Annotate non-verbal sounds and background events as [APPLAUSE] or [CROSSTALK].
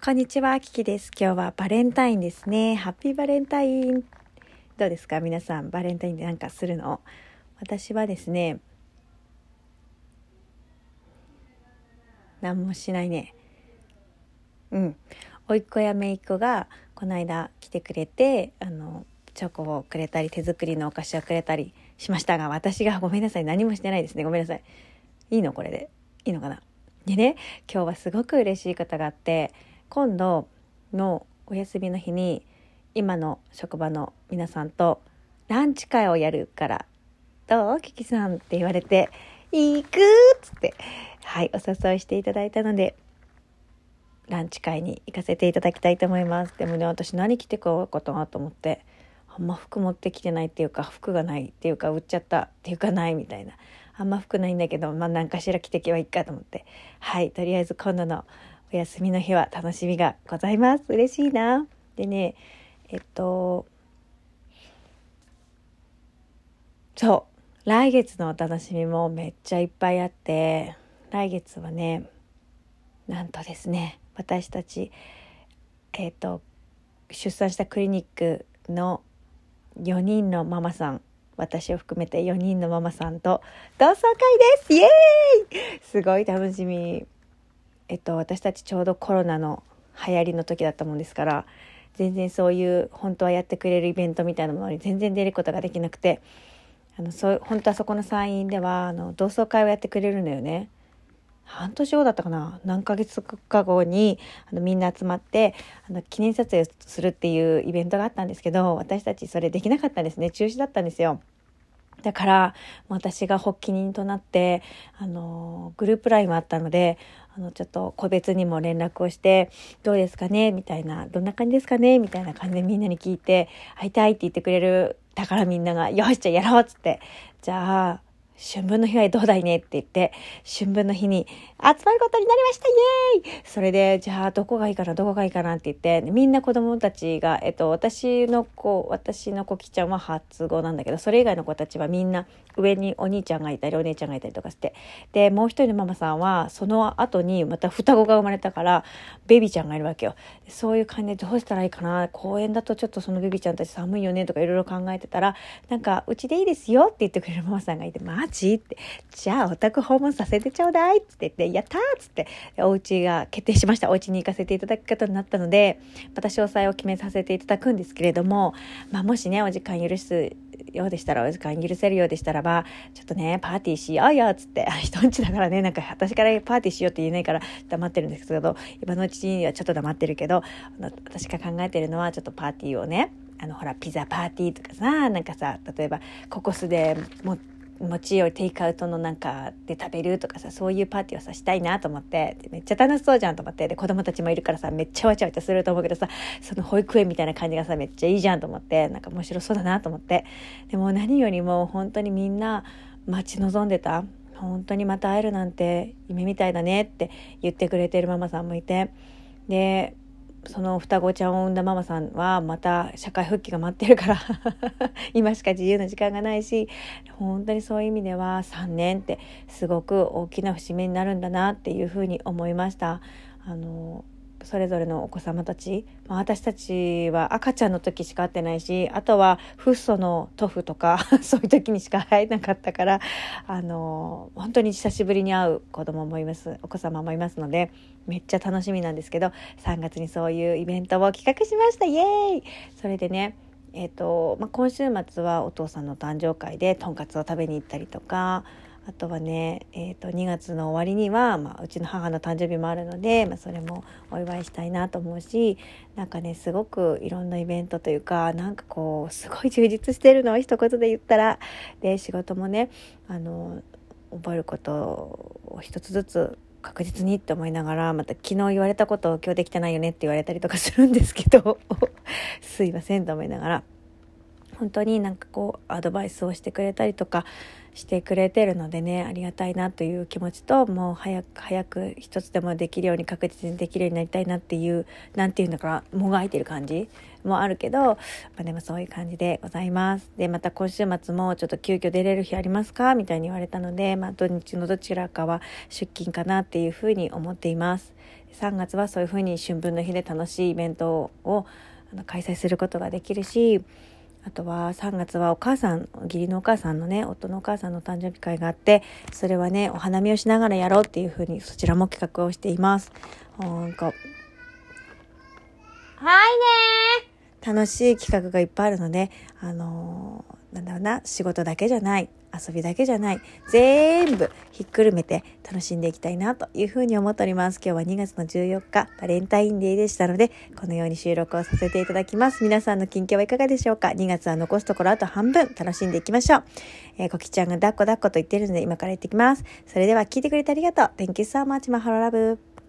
こんにちは、キキです。今日はバレンタインですね。ハッピーバレンタイン。どうですか皆さん、バレンタインでなんかするの？私はですね、何もしないね。うん。甥っ子や姪っ子がこの間来てくれて、あの、チョコをくれたり、手作りのお菓子をくれたりしましたが、私がごめんなさい、何もしてないですね。ごめんなさい。いいのこれで。いいのかなでね、今日はすごく嬉しいことがあって、今度のお休みの日に今の職場の皆さんとランチ会をやるからどうキキさんって言われて行くっつってはいお誘いしていただいたのでランチ会に行かせていただきたいと思います。でもね私何着てこようかなと思ってあんま服持ってきてないっていうか服がないっていうか売っちゃったっていうかないみたいな。あんま服ないんだけどまあ何かしら着てけばいいかと思って。はいとりあえず今度のお休みの日は楽しみがございます。嬉しいな。でね、えっと、そう、来月のお楽しみもめっちゃいっぱいあって、来月はね、なんとですね、私たち、えっと、出産したクリニックの4人のママさん、私を含めて4人のママさんと同窓会ですイエーイすごい楽しみ。えっと、私たちちょうどコロナの流行りの時だったもんですから全然そういう本当はやってくれるイベントみたいなものに全然出ることができなくてあのそう本当はそこの参院ではあの同窓会をやってくれるんだよね。半年後だったかな？何ヶ月か後にあのみんな集まってあの記念撮影するっていうイベントがあったんですけど私たちそれできなかったんですね中止だったんですよ。だから、私が発起人となって、あの、グループラインもあったので、あの、ちょっと個別にも連絡をして、どうですかね？みたいな、どんな感じですかね？みたいな感じでみんなに聞いて、会いたいって言ってくれる。だからみんなが、よし、じゃあやろうっつって。じゃあ、春分の日はどうだいね？って言って、春分の日に集まることになりました。イエーイそれで、じゃあどこがいいかな、どこがいいかな？って言って、みんな子供たちが、えっと、私の子、私の子きちゃんは初子なんだけど、それ以外の子たちはみんな上にお兄ちゃんがいたり、お姉ちゃんがいたりとかして。で、もう一人のママさんは、その後にまた双子が生まれたから、ベビーちゃんがいるわけよ。そういう感じでどうしたらいいかな、公園だとちょっとそのベビーちゃんたち寒いよね？とかいろいろ考えてたら、なんか、うちでいいですよって言ってくれるママさんがいて、まマジって。じゃあ、お宅訪問させてちょうだいって言って、やったーっつって、お家が決定しました。お家に行かせていただくことになったので、また詳細を決めさせていただくんですけれども、まあ、もしね、お時間許すようでしたら、お時間許せるようでしたらば、ちょっとね、パーティーしようよっつって、人んちだからね、なんか私からパーティーしようって言えないから黙ってるんですけど、今のうちにはちょっと黙ってるけど、私が考えてるのは、ちょっとパーティーをね、あの、ほら、ピザパーティーとかさ、なんかさ、例えば、ココスでもっ餅よりテイクアウトのなんかで食べるとかさそういうパーティーをさしたいなと思ってめっちゃ楽しそうじゃんと思ってで子供たちもいるからさめっちゃわちゃわちゃすると思うけどさその保育園みたいな感じがさめっちゃいいじゃんと思ってなんか面白そうだなと思って。でも何よりも本当にみんな待ち望んでた本当にまた会えるなんて夢みたいだねって言ってくれてるママさんもいてでその双子ちゃんを産んだママさんはまた社会復帰が待ってるから [LAUGHS] 今しか自由な時間がないし本当にそういう意味では3年ってすごく大きな節目になるんだなっていうふうに思いました。あのそれぞれのお子様たち、まあ、私たちは赤ちゃんの時しか会ってないしあとはフッ素の塗布とか [LAUGHS] そういう時にしか会えなかったからあの本当に久しぶりに会う子供もいます。お子様もいますのでめっちゃ楽しみなんですけど3月にそういうイベントを企画しました。イエーイ!それでねえーとまあ、今週末はお父さんの誕生会でとんかつを食べに行ったりとかあとはね、えーと、2月の終わりには、まあ、うちの母の誕生日もあるので、まあ、それもお祝いしたいなと思うしなんかねすごくいろんなイベントというかなんかこうすごい充実してるのを一言で言ったらで仕事もねあの覚えることを一つずつ確実にって思いながらまた昨日言われたことを今日できてないよねって言われたりとかするんですけど [LAUGHS] すいませんと思いながら。本当になんかこうアドバイスをしてくれたりとかしてくれてるのでねありがたいなという気持ちともう早く早く一つでもできるように確実にできるようになりたいなっていう何て言うんだかもがいてる感じもあるけど、まあ、でもそういう感じでございます。でまた今週末もちょっと急遽出れる日ありますか？みたいに言われたので、まあ、土日のどちらかは出勤かなっていうふうに思っています。3月はそういうふうに春分の日で楽しいイベントをあの開催することができるしあとは3月はお母さん義理のお母さんのね夫のお母さんの誕生日会があってそれはねお花見をしながらやろうっていうふうにそちらも企画をしています。なんかはいね楽しい企画がいっぱいあるのであのー、なんだろうな仕事だけじゃない遊びだけじゃない全部ひっくるめて楽しんでいきたいなというふうに思っております。今日は2月の14日バレンタインデーでしたのでこのように収録をさせていただきます。皆さんの近況はいかがでしょうか？2月は残すところあと半分楽しんでいきましょう、えー、コキちゃんが抱っこ抱っこと言ってるので今から行ってきます。それでは聞いてくれてありがとう。Thank you so much マハロラブ